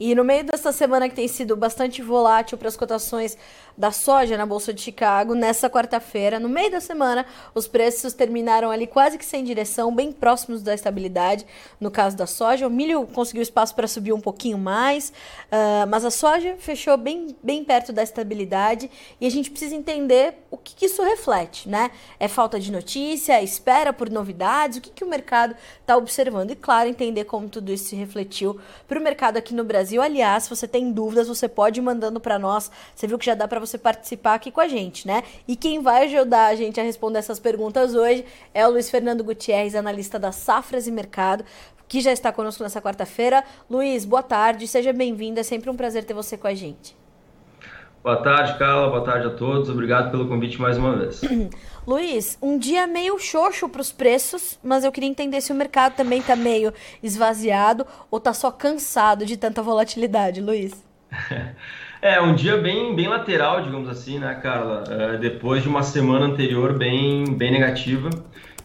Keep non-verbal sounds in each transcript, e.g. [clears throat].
E no meio dessa semana que tem sido bastante volátil para as cotações da soja na Bolsa de Chicago, nessa quarta-feira, no meio da semana, os preços terminaram ali quase que sem direção, bem próximos da estabilidade. No caso da soja, o milho conseguiu espaço para subir um pouquinho mais, uh, mas a soja fechou bem, bem perto da estabilidade e a gente precisa entender o que, que isso reflete, né? É falta de notícia, é espera por novidades, o que, que o mercado está observando e, claro, entender como tudo isso se refletiu para o mercado aqui no Brasil Brasil. Aliás, se você tem dúvidas, você pode ir mandando para nós. Você viu que já dá para você participar aqui com a gente, né? E quem vai ajudar a gente a responder essas perguntas hoje é o Luiz Fernando Gutierrez, analista da Safras e Mercado, que já está conosco nessa quarta-feira. Luiz, boa tarde, seja bem-vindo. É sempre um prazer ter você com a gente. Boa tarde, Carla. Boa tarde a todos. Obrigado pelo convite mais uma vez. [clears throat] Luiz, um dia meio xoxo para os preços, mas eu queria entender se o mercado também está meio esvaziado ou está só cansado de tanta volatilidade, Luiz. [laughs] É, um dia bem, bem lateral, digamos assim, né, Carla? É, depois de uma semana anterior bem, bem negativa.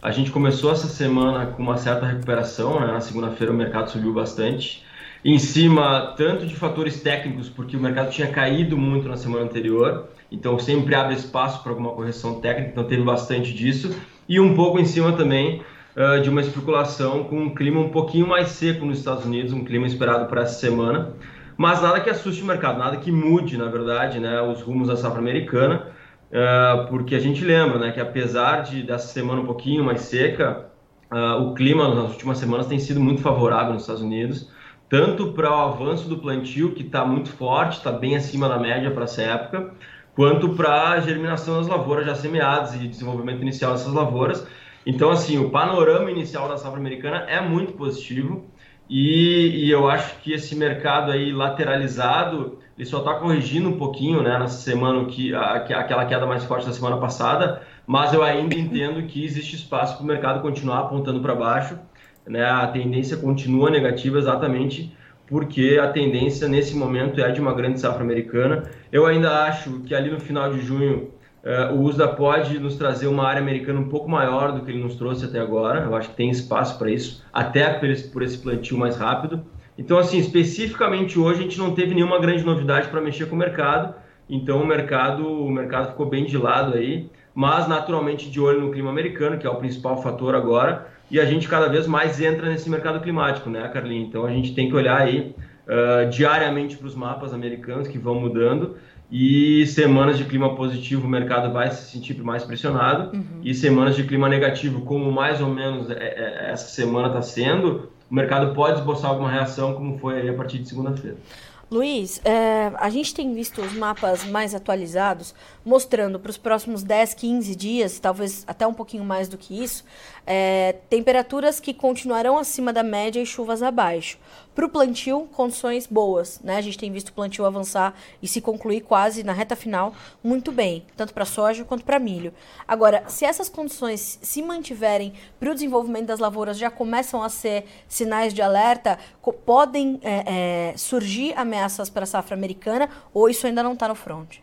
A gente começou essa semana com uma certa recuperação, né? Na segunda-feira o mercado subiu bastante. Em cima, tanto de fatores técnicos, porque o mercado tinha caído muito na semana anterior, então sempre abre espaço para alguma correção técnica, então teve bastante disso, e um pouco em cima também uh, de uma especulação com um clima um pouquinho mais seco nos Estados Unidos, um clima esperado para essa semana, mas nada que assuste o mercado, nada que mude, na verdade, né, os rumos da safra americana, uh, porque a gente lembra né, que apesar de dessa semana um pouquinho mais seca, uh, o clima nas últimas semanas tem sido muito favorável nos Estados Unidos, tanto para o avanço do plantio, que está muito forte, está bem acima da média para essa época, quanto para a germinação das lavouras já semeadas e desenvolvimento inicial dessas lavouras. Então, assim, o panorama inicial da safra americana é muito positivo e, e eu acho que esse mercado aí lateralizado, ele só está corrigindo um pouquinho, né, nessa semana, que, a, aquela queda mais forte da semana passada, mas eu ainda entendo que existe espaço para o mercado continuar apontando para baixo, né, a tendência continua negativa exatamente porque a tendência nesse momento é de uma grande safra americana. Eu ainda acho que ali no final de junho uh, o USDA pode nos trazer uma área americana um pouco maior do que ele nos trouxe até agora. Eu acho que tem espaço para isso, até por esse, por esse plantio mais rápido. Então, assim, especificamente hoje a gente não teve nenhuma grande novidade para mexer com o mercado. Então, o mercado, o mercado ficou bem de lado aí, mas naturalmente de olho no clima americano, que é o principal fator agora e a gente cada vez mais entra nesse mercado climático, né, Carlinhos? Então a gente tem que olhar aí uh, diariamente para os mapas americanos que vão mudando e semanas de clima positivo o mercado vai se sentir mais pressionado uhum. e semanas de clima negativo, como mais ou menos é, é, essa semana está sendo, o mercado pode esboçar alguma reação, como foi aí a partir de segunda-feira. Luiz, é, a gente tem visto os mapas mais atualizados mostrando para os próximos 10, 15 dias, talvez até um pouquinho mais do que isso, é, temperaturas que continuarão acima da média e chuvas abaixo. Para o plantio, condições boas. Né? A gente tem visto o plantio avançar e se concluir quase na reta final muito bem, tanto para soja quanto para milho. Agora, se essas condições se mantiverem para o desenvolvimento das lavouras, já começam a ser sinais de alerta, podem é, é, surgir ameaças ameaças para a safra americana ou isso ainda não está no front?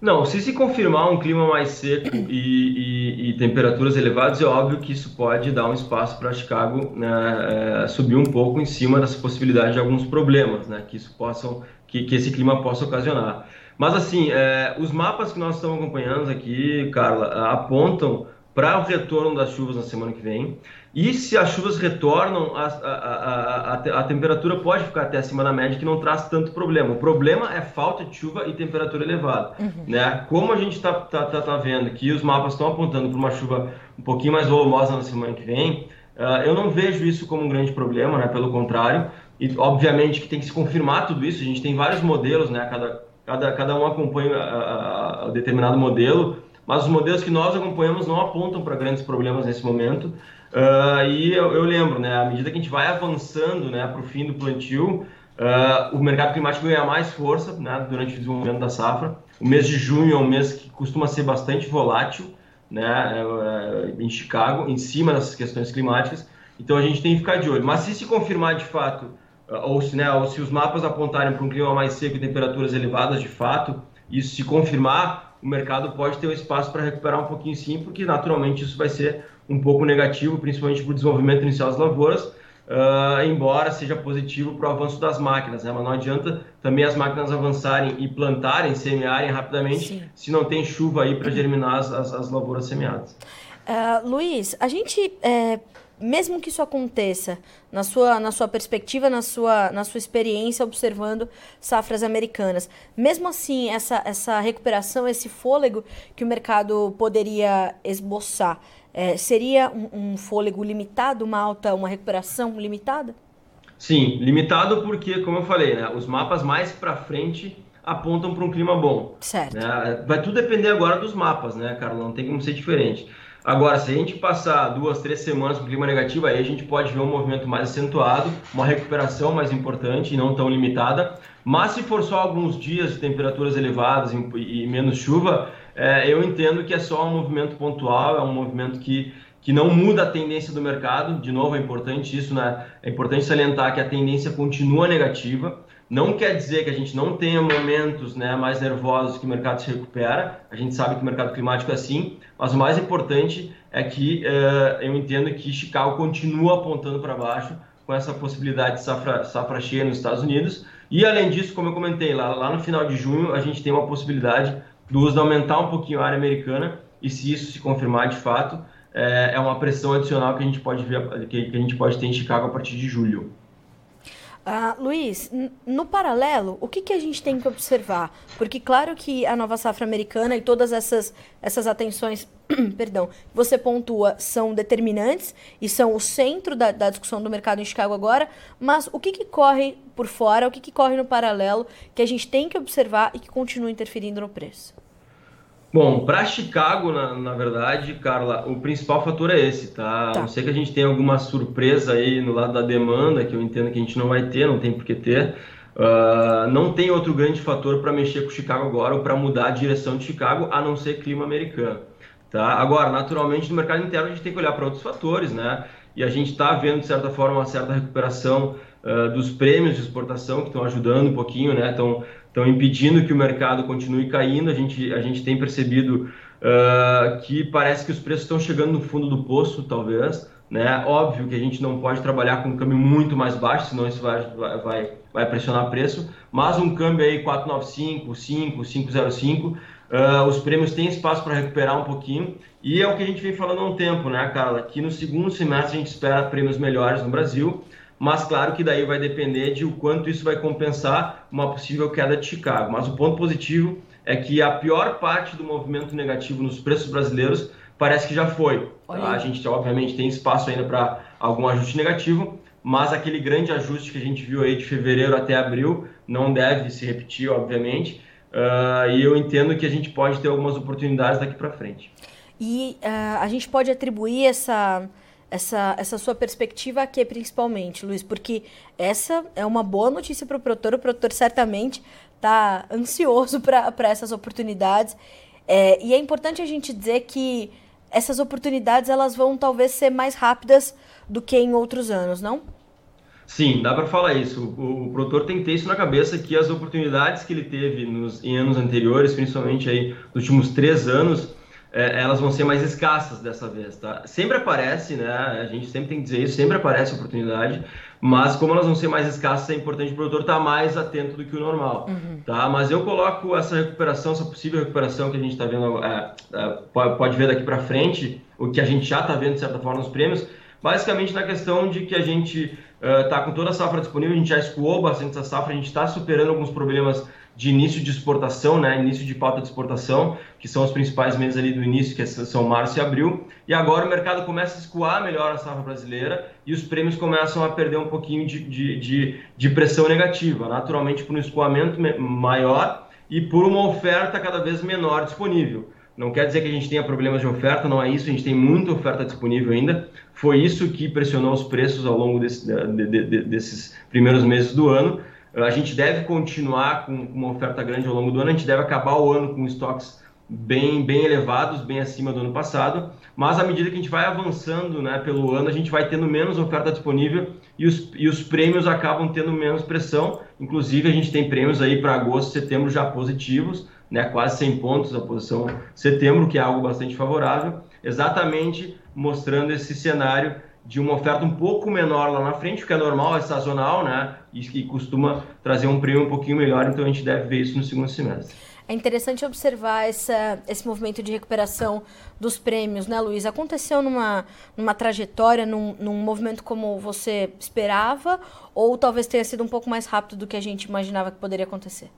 Não, se se confirmar um clima mais seco e, e, e, temperaturas elevadas, é óbvio que isso pode dar um espaço para Chicago né, é, subir um pouco em cima dessa possibilidade de alguns problemas, né, que isso possam, que, que esse clima possa ocasionar. Mas assim, é, os mapas que nós estamos acompanhando aqui, Carla, apontam para o retorno das chuvas na semana que vem. E se as chuvas retornam, a, a, a, a, temperatura pode ficar até acima da média, que não traz tanto problema. O problema é falta de chuva e temperatura elevada. Uhum. Né? Como a gente está tá, tá, tá vendo que os mapas estão apontando para uma chuva um pouquinho mais volumosa na semana que vem, uh, eu não vejo isso como um grande problema, né? pelo contrário. E obviamente que tem que se confirmar tudo isso. A gente tem vários modelos, né? cada, cada, cada um acompanha a, determinado modelo, mas os modelos que nós acompanhamos não apontam para grandes problemas nesse momento. Uh, e eu, eu, lembro, né, à medida que a gente vai avançando né, para o fim do plantio, uh, o mercado climático ganha mais força né, durante o desenvolvimento da safra. O mês de junho é um mês que costuma ser bastante volátil né, uh, em Chicago, em cima dessas questões climáticas. Então a gente tem que ficar de olho. Mas se se confirmar de fato, ou se, né, ou se os mapas apontarem para um clima mais seco e temperaturas elevadas de fato, isso se confirmar, o mercado pode ter um espaço para recuperar um pouquinho sim, porque naturalmente isso vai ser um pouco negativo, principalmente para o desenvolvimento inicial das lavouras. uh, embora seja positivo para o avanço das máquinas, né? mas não adianta também as máquinas avançarem e plantarem, semearem rapidamente Sim. se não tem chuva aí para germinar as, as, as, lavouras semeadas. Uh, Luiz, a gente é, mesmo que isso aconteça, na sua, na sua perspectiva, na sua, na sua experiência observando safras americanas, mesmo assim, essa, essa recuperação, esse fôlego que o mercado poderia esboçar, é, seria um, um fôlego limitado, uma alta, uma recuperação limitada? Sim, limitado porque, como eu falei, né, os mapas mais para frente apontam para um clima bom. Certo. Né? Vai tudo depender agora dos mapas, né, Carlos? Não tem como ser diferente. Agora, se a gente passar duas, três semanas com clima negativo, aí a gente pode ver um movimento mais acentuado, uma recuperação mais importante e não tão limitada. Mas se for só alguns dias de temperaturas elevadas e, menos chuva, é, eu entendo que é só um movimento pontual, é um movimento que, que não muda a tendência do mercado. De novo, é importante isso, né? É importante salientar que a tendência continua negativa. Não quer dizer que a gente não tenha momentos né, mais nervosos que o mercado se recupera, a gente sabe que o mercado climático é assim, mas o mais importante é que uh, eu entendo que Chicago continua apontando para baixo com essa possibilidade de safra, safra cheia nos Estados Unidos. E além disso, como eu comentei, lá, lá no final de junho a gente tem uma possibilidade do uso de aumentar um pouquinho a área americana, e se isso se confirmar de fato, é, é uma pressão adicional que a gente pode ver, que a gente pode ter em Chicago a partir de julho. Uh, Luiz, no paralelo, o que, que a gente tem que observar? Porque claro que a nova safra americana e todas essas, essas atenções, [clears throat] perdão, você pontua são determinantes e são o centro da, da, discussão do mercado em Chicago agora, mas o que, que corre por fora, o que, que corre no paralelo que a gente tem que observar e que continua interferindo no preço? Bom, para Chicago, na, na, verdade, Carla, o principal fator é esse, tá? tá? Não ser que a gente tenha alguma surpresa aí no lado da demanda, que eu entendo que a gente não vai ter, não tem por que ter. Uh, não tem outro grande fator para mexer com Chicago agora ou para mudar a direção de Chicago, a não ser clima americano. Tá? Agora, naturalmente, no mercado interno a gente tem que olhar para outros fatores, né? E a gente está vendo, de certa forma, uma certa recuperação uh, dos prêmios de exportação que estão ajudando um pouquinho, né? Estão estão impedindo que o mercado continue caindo. A gente, a gente tem percebido uh, que parece que os preços estão chegando no fundo do poço, talvez. Né? Óbvio que a gente não pode trabalhar com um câmbio muito mais baixo, senão isso vai, vai, vai pressionar preço. Mas um câmbio aí 495, 5, 505, uh, os prêmios têm espaço para recuperar um pouquinho. E é o que a gente vem falando há um tempo, né, Carla? Que no segundo semestre a gente espera prêmios melhores no Brasil mas claro que daí vai depender de o quanto isso vai compensar uma possível queda de Chicago. Mas o ponto positivo é que a pior parte do movimento negativo nos preços brasileiros parece que já foi. Tá? A gente obviamente tem espaço ainda para algum ajuste negativo, mas aquele grande ajuste que a gente viu aí de fevereiro até abril não deve se repetir, obviamente. Uh, e eu entendo que a gente pode ter algumas oportunidades daqui para frente. E uh, a gente pode atribuir essa essa, essa sua perspectiva aqui, principalmente, Luiz, porque essa é uma boa notícia para o produtor. O produtor certamente está ansioso para essas oportunidades. É, e é importante a gente dizer que essas oportunidades elas vão talvez ser mais rápidas do que em outros anos, não? Sim, dá para falar isso. O, o, produtor tem que ter isso na cabeça que as oportunidades que ele teve nos, em anos anteriores, principalmente aí nos últimos três anos, é, elas vão ser mais escassas dessa vez, tá? Sempre aparece, né? A gente sempre tem que dizer isso, sempre aparece oportunidade, mas como elas vão ser mais escassas, é importante o produtor estar mais atento do que o normal, uhum. tá? Mas eu coloco essa recuperação, essa possível recuperação que a gente está vendo, é, é, pode ver daqui para frente, o que a gente já está vendo de certa forma nos prêmios, basicamente na questão de que a gente está uh, com toda a safra disponível, a gente já escoou bastante essa safra, a gente está superando alguns problemas de início de exportação, né, início de pauta de exportação, que são os principais meses ali do início, que são março e abril, e agora o mercado começa a escoar melhor a safra brasileira e os prêmios começam a perder um pouquinho de, de, de, de pressão negativa, naturalmente por um escoamento maior e por uma oferta cada vez menor disponível. Não quer dizer que a gente tenha problemas de oferta, não é isso, a gente tem muita oferta disponível ainda. Foi isso que pressionou os preços ao longo desse, de, de, de, desses primeiros meses do ano, a gente deve continuar com uma oferta grande ao longo do ano, a gente deve acabar o ano com estoques bem, bem elevados, bem acima do ano passado, mas à medida que a gente vai avançando né, pelo ano, a gente vai tendo menos oferta disponível e os, e os prêmios acabam tendo menos pressão. Inclusive, a gente tem prêmios aí para agosto setembro já positivos, né, quase 100 pontos a posição setembro, que é algo bastante favorável, exatamente mostrando esse cenário de uma oferta um pouco menor lá na frente, que é normal, é sazonal, né? E, e costuma trazer um prêmio um pouquinho melhor, então a gente deve ver isso no segundo semestre. É interessante observar essa, esse movimento de recuperação dos prêmios, né, Luiz? Aconteceu numa, numa trajetória, num, num movimento como você esperava, ou talvez tenha sido um pouco mais rápido do que a gente imaginava que poderia acontecer?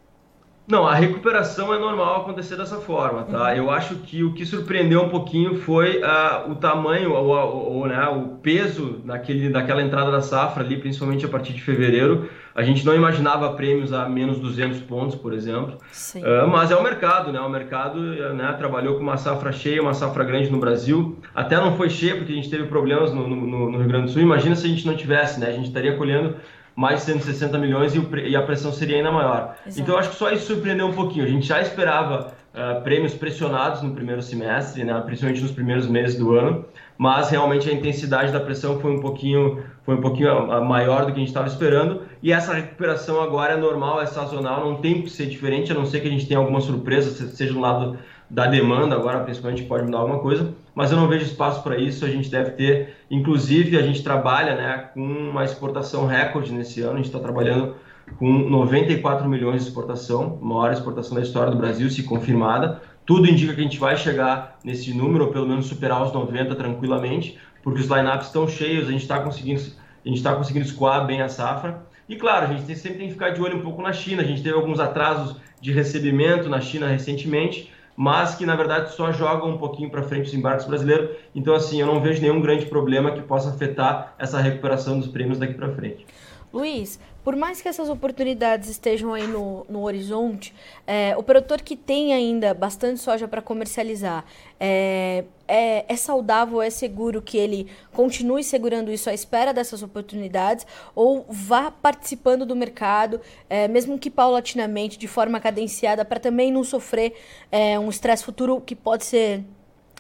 Não, a recuperação é normal acontecer dessa forma, tá? Uhum. Eu acho que o que surpreendeu um pouquinho foi uh, o tamanho, o, o, né, o peso daquela entrada da safra ali, principalmente a partir de fevereiro. A gente não imaginava prêmios a menos 200 pontos, por exemplo. Uh, mas é o mercado, né? O mercado né, trabalhou com uma safra cheia, uma safra grande no Brasil. Até não foi cheia porque a gente teve problemas no, no, no Rio Grande do Sul. Imagina se a gente não tivesse, né? A gente estaria colhendo mais de 160 milhões e, o, e a pressão seria ainda maior. Exato. Então, acho que só isso surpreendeu um pouquinho. A gente já esperava uh, prêmios pressionados no primeiro semestre, né, principalmente nos primeiros meses do ano, mas realmente a intensidade da pressão foi um pouquinho, foi um pouquinho maior do que a gente estava esperando. E essa recuperação agora é normal, é sazonal, não tem que ser diferente, a não ser que a gente tenha alguma surpresa, seja do lado da demanda, agora principalmente pode mudar alguma coisa, mas eu não vejo espaço para isso. A gente deve ter, inclusive, a gente trabalha né, com uma exportação recorde nesse ano, a gente está trabalhando com 94 milhões de exportação, maior exportação da história do Brasil, se confirmada. Tudo indica que a gente vai chegar nesse número, ou pelo menos superar os 90 tranquilamente, porque os lineups estão cheios, a gente está conseguindo, a gente está conseguindo escoar bem a safra. E claro, a gente sempre tem que ficar de olho um pouco na China. A gente teve alguns atrasos de recebimento na China recentemente, mas que na verdade só jogam um pouquinho para frente os embarques brasileiros. Então, assim, eu não vejo nenhum grande problema que possa afetar essa recuperação dos prêmios daqui para frente. Luiz, por mais que essas oportunidades estejam aí no, no horizonte, é, o produtor que tem ainda bastante soja para comercializar, é, é, é, saudável, é seguro que ele continue segurando isso à espera dessas oportunidades ou vá participando do mercado, é, mesmo que paulatinamente, de forma cadenciada, para também não sofrer é, um estresse futuro que pode ser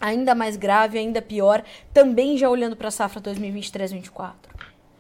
ainda mais grave, ainda pior, também já olhando para a safra 2023-2024?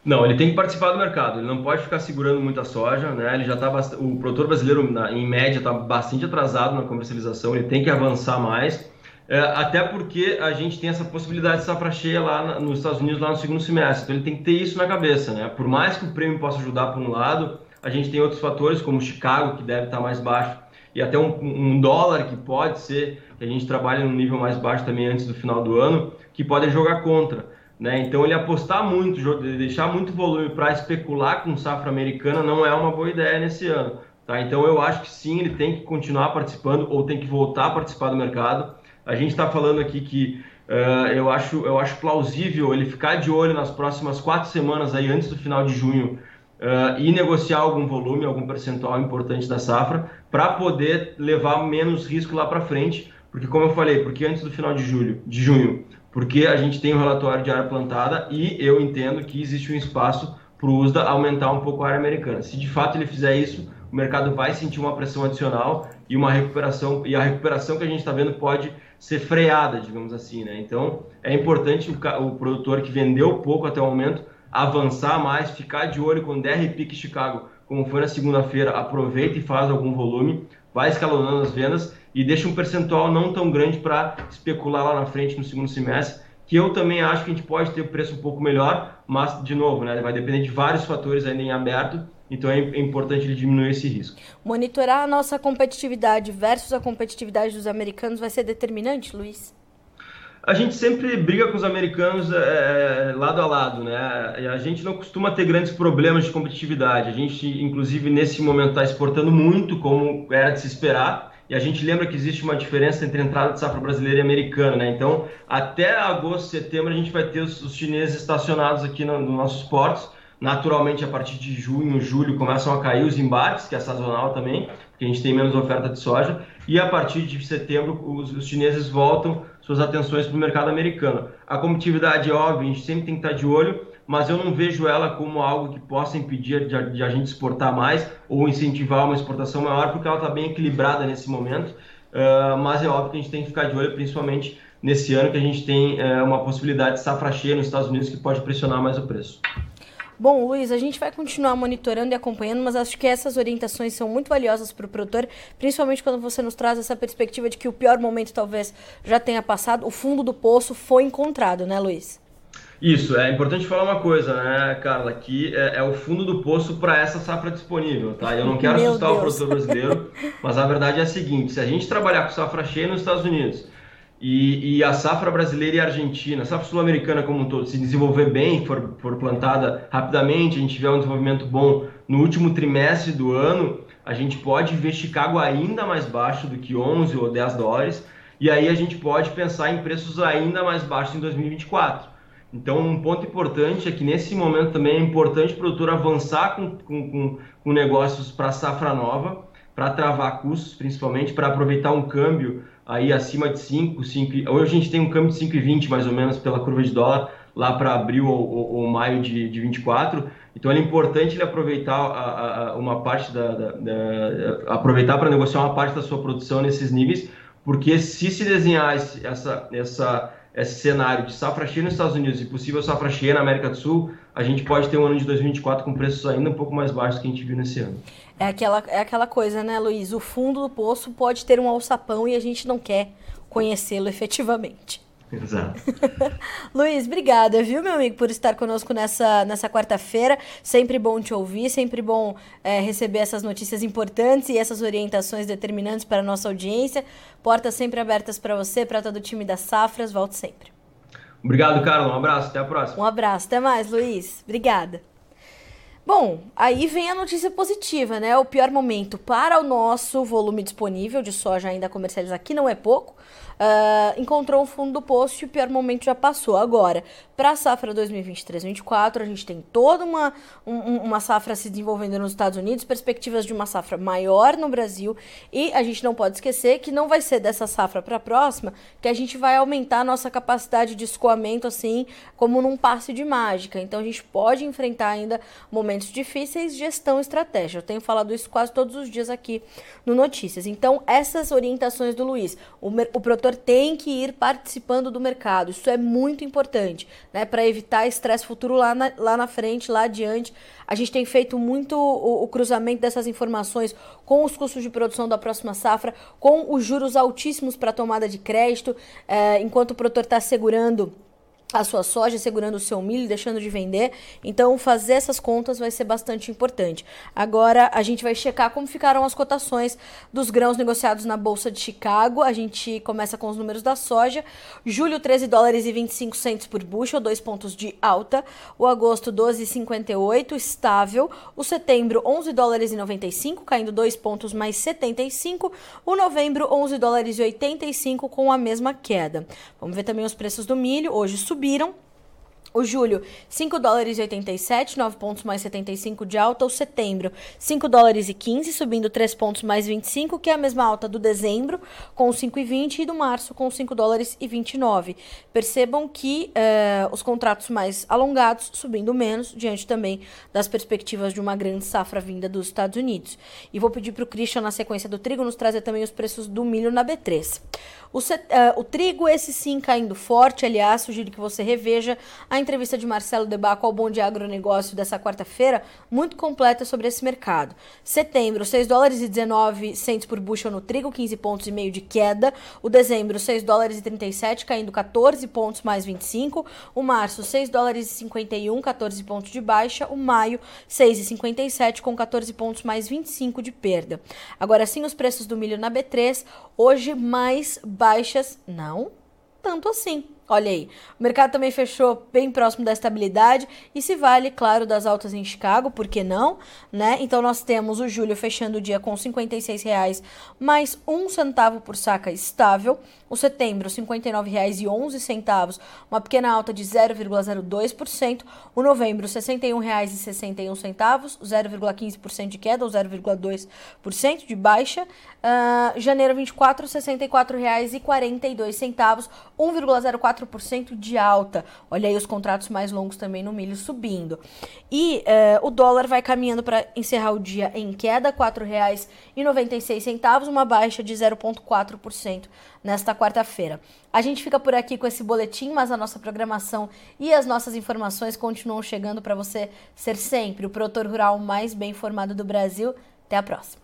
Não, ele tem que participar do mercado. Ele não pode ficar segurando muita soja, né? Ele já tá bast... o produtor brasileiro em média está bastante atrasado na comercialização. Ele tem que avançar mais, é, até porque a gente tem essa possibilidade de safra cheia lá na, nos Estados Unidos lá no segundo semestre. Então ele tem que ter isso na cabeça, né? Por mais que o prêmio possa ajudar por um lado, a gente tem outros fatores como Chicago que deve estar mais baixo e até um, um dólar que pode ser que a gente trabalhe num nível mais baixo também antes do final do ano, que podem jogar contra. Né? Então, ele apostar muito, deixar muito volume para especular com safra americana não é uma boa ideia nesse ano. Tá? Então, eu acho que sim, ele tem que continuar participando ou tem que voltar a participar do mercado. A gente está falando aqui que uh, eu, acho, eu acho plausível ele ficar de olho nas próximas quatro semanas, aí, antes do final de junho, uh, e negociar algum volume, algum percentual importante da safra, para poder levar menos risco lá para frente. Porque, como eu falei, porque antes do final de julho, de junho, porque a gente tem um relatório de área plantada e eu entendo que existe um espaço para o USDA aumentar um pouco a área americana. Se de fato ele fizer isso, o mercado vai sentir uma pressão adicional e uma recuperação, e a recuperação que a gente está vendo pode ser freada, digamos assim. Né? Então é importante o, o produtor que vendeu pouco até o momento avançar mais, ficar de olho quando der repique Chicago, como foi na segunda-feira, aproveita e faz algum volume, vai escalonando as vendas e deixa um percentual não tão grande para especular lá na frente no segundo semestre, que eu também acho que a gente pode ter o preço um pouco melhor, mas, de novo, né, vai depender de vários fatores ainda em aberto, então é, importante ele diminuir esse risco. Monitorar a nossa competitividade versus a competitividade dos americanos vai ser determinante, Luiz? A gente sempre briga com os americanos é, é lado a lado, né? A gente não costuma ter grandes problemas de competitividade. A gente, inclusive, nesse momento está exportando muito, como era de se esperar. E a gente lembra que existe uma diferença entre a entrada de safra brasileira e americana, né? Então, até agosto, setembro, a gente vai ter os, os chineses estacionados aqui nos no nossos portos. Naturalmente, a partir de junho, julho, começam a cair os embarques, que é sazonal também, porque a gente tem menos oferta de soja. E a partir de setembro, os, os chineses voltam suas atenções para o mercado americano. A competitividade, é óbvio, a gente sempre tem que estar de olho, mas eu não vejo ela como algo que possa impedir de, de a gente exportar mais ou incentivar uma exportação maior, porque ela está bem equilibrada nesse momento. Uh, mas é óbvio que a gente tem que ficar de olho, principalmente nesse ano que a gente tem uh, uma possibilidade de safra cheia nos Estados Unidos que pode pressionar mais o preço. Bom, Luiz, a gente vai continuar monitorando e acompanhando, mas acho que essas orientações são muito valiosas para o produtor, principalmente quando você nos traz essa perspectiva de que o pior momento talvez já tenha passado, o fundo do poço foi encontrado, né, Luiz? Isso, é importante falar uma coisa, né, Carla, que é, é o fundo do poço para essa safra disponível, tá? Eu não quero Meu assustar Deus. o produtor brasileiro, mas a verdade é a seguinte: se a gente trabalhar com safra cheia nos Estados Unidos e, e a safra brasileira e argentina, a safra sul-americana como um todo, se desenvolver bem, for, for plantada rapidamente, a gente tiver um desenvolvimento bom no último trimestre do ano, a gente pode ver Chicago ainda mais baixo do que 11 ou 10 dólares, e aí a gente pode pensar em preços ainda mais baixos em 2024. Então, um ponto importante é que nesse momento também é importante o produtor avançar com, com, com, com negócios para safra nova, para travar custos, principalmente para aproveitar um câmbio aí acima de 5, 5. Hoje a gente tem um câmbio de 5,20 mais ou menos pela curva de dólar lá para abril ou, ou, ou, maio de, de 24. Então é importante ele aproveitar a, a, uma parte da, da, da aproveitar para negociar uma parte da sua produção nesses níveis, porque se se desenhar esse, essa, essa, esse cenário de safra cheia nos Estados Unidos e possível safra cheia na América do Sul, a gente pode ter um ano de 2024 com preços ainda um pouco mais baixos que a gente viu nesse ano. É aquela, é aquela coisa, né, Luiz? O fundo do poço pode ter um alçapão e a gente não quer conhecê-lo efetivamente. Exato. [laughs] Luiz, obrigada, viu, meu amigo, por estar conosco nessa, nessa quarta-feira. Sempre bom te ouvir, sempre bom é, receber essas notícias importantes e essas orientações determinantes para a nossa audiência. Portas sempre abertas para você, para todo o time das Safras. Volte sempre. Obrigado, Carlos. Um abraço. Até a próxima. Um abraço. Até mais, Luiz. Obrigada. Bom, aí vem a notícia positiva, né? O pior momento para o nosso volume disponível de soja ainda comercializado aqui não é pouco uh, encontrou o fundo do poço e o pior momento já passou. Agora, para a safra 2023-2024, a gente tem toda uma, um, uma safra se desenvolvendo nos Estados Unidos, perspectivas de uma safra maior no Brasil, e a gente não pode esquecer que não vai ser dessa safra para a próxima que a gente vai aumentar a nossa capacidade de escoamento, assim, como num passe de mágica. Então, a gente pode enfrentar ainda momentos difíceis, gestão estratégia. Eu tenho falado isso quase todos os dias aqui no Notícias. Então, essas orientações do Luiz, o, o produtor tem que ir participando do mercado. Isso é muito importante, né? Para evitar estresse futuro lá na, lá na frente, lá adiante. A gente tem feito muito o, o cruzamento dessas informações com os custos de produção da próxima safra, com os juros altíssimos para tomada de crédito, é, enquanto o produtor está segurando a sua soja, segurando o seu milho, deixando de vender. Então, fazer essas contas vai ser bastante importante. Agora, a gente vai checar como ficaram as cotações dos grãos negociados na Bolsa de Chicago. A gente começa com os números da soja. Julho, 13 dólares e 25 centos por bushel, dois pontos de alta. O agosto, 12,58, estável. O setembro, 11 dólares e 95, caindo dois pontos mais 75. O novembro, 11 dólares e 85, com a mesma queda. Vamos ver também os preços do milho. Hoje subiu subiram. O julho, 5 dólares e 87, 9 pontos mais 75 de alta. O setembro, 5 dólares e 15, subindo 3 pontos mais 25, que é a mesma alta do dezembro, com 5,20 e do março, com 5 dólares e 29. Percebam que uh, os contratos mais alongados subindo menos, diante também das perspectivas de uma grande safra vinda dos Estados Unidos. E vou pedir para o Christian, na sequência do trigo, nos trazer também os preços do milho na B3. O, uh, o, trigo, esse sim, caindo forte. Aliás, sugiro que você reveja a entrevista de Marcelo Debaco ao Bom de Agronegócio dessa quarta-feira, muito completa sobre esse mercado. Setembro, 6 dólares e 19 centos por bushel no trigo, 15 pontos e meio de queda. O dezembro, 6 dólares e 37, caindo 14 pontos mais 25. O março, 6 dólares e 51, 14 pontos de baixa. O maio, 6,57 com 14 pontos mais 25 de perda. Agora sim, os preços do milho na B3, hoje mais baixas, não tanto assim. Olha aí, o mercado também fechou bem próximo da estabilidade e se vale, claro, das altas em Chicago, por que não, né? Então nós temos o julho fechando o dia com R$ 56,00 mais um centavo por saca estável, o setembro R$ 59,11, uma pequena alta de 0,02%, o novembro R$ 61,61, 0,15% de queda ou 0,2% de baixa, uh, janeiro 24 R$ 64,42, 1,04 4% de alta. Olha aí os contratos mais longos também no milho subindo. E eh, o dólar vai caminhando para encerrar o dia em queda, R$ 4,96, uma baixa de 0,4% nesta quarta-feira. A gente fica por aqui com esse boletim, mas a nossa programação e as nossas informações continuam chegando para você ser sempre o produtor rural mais bem informado do Brasil. Até a próxima.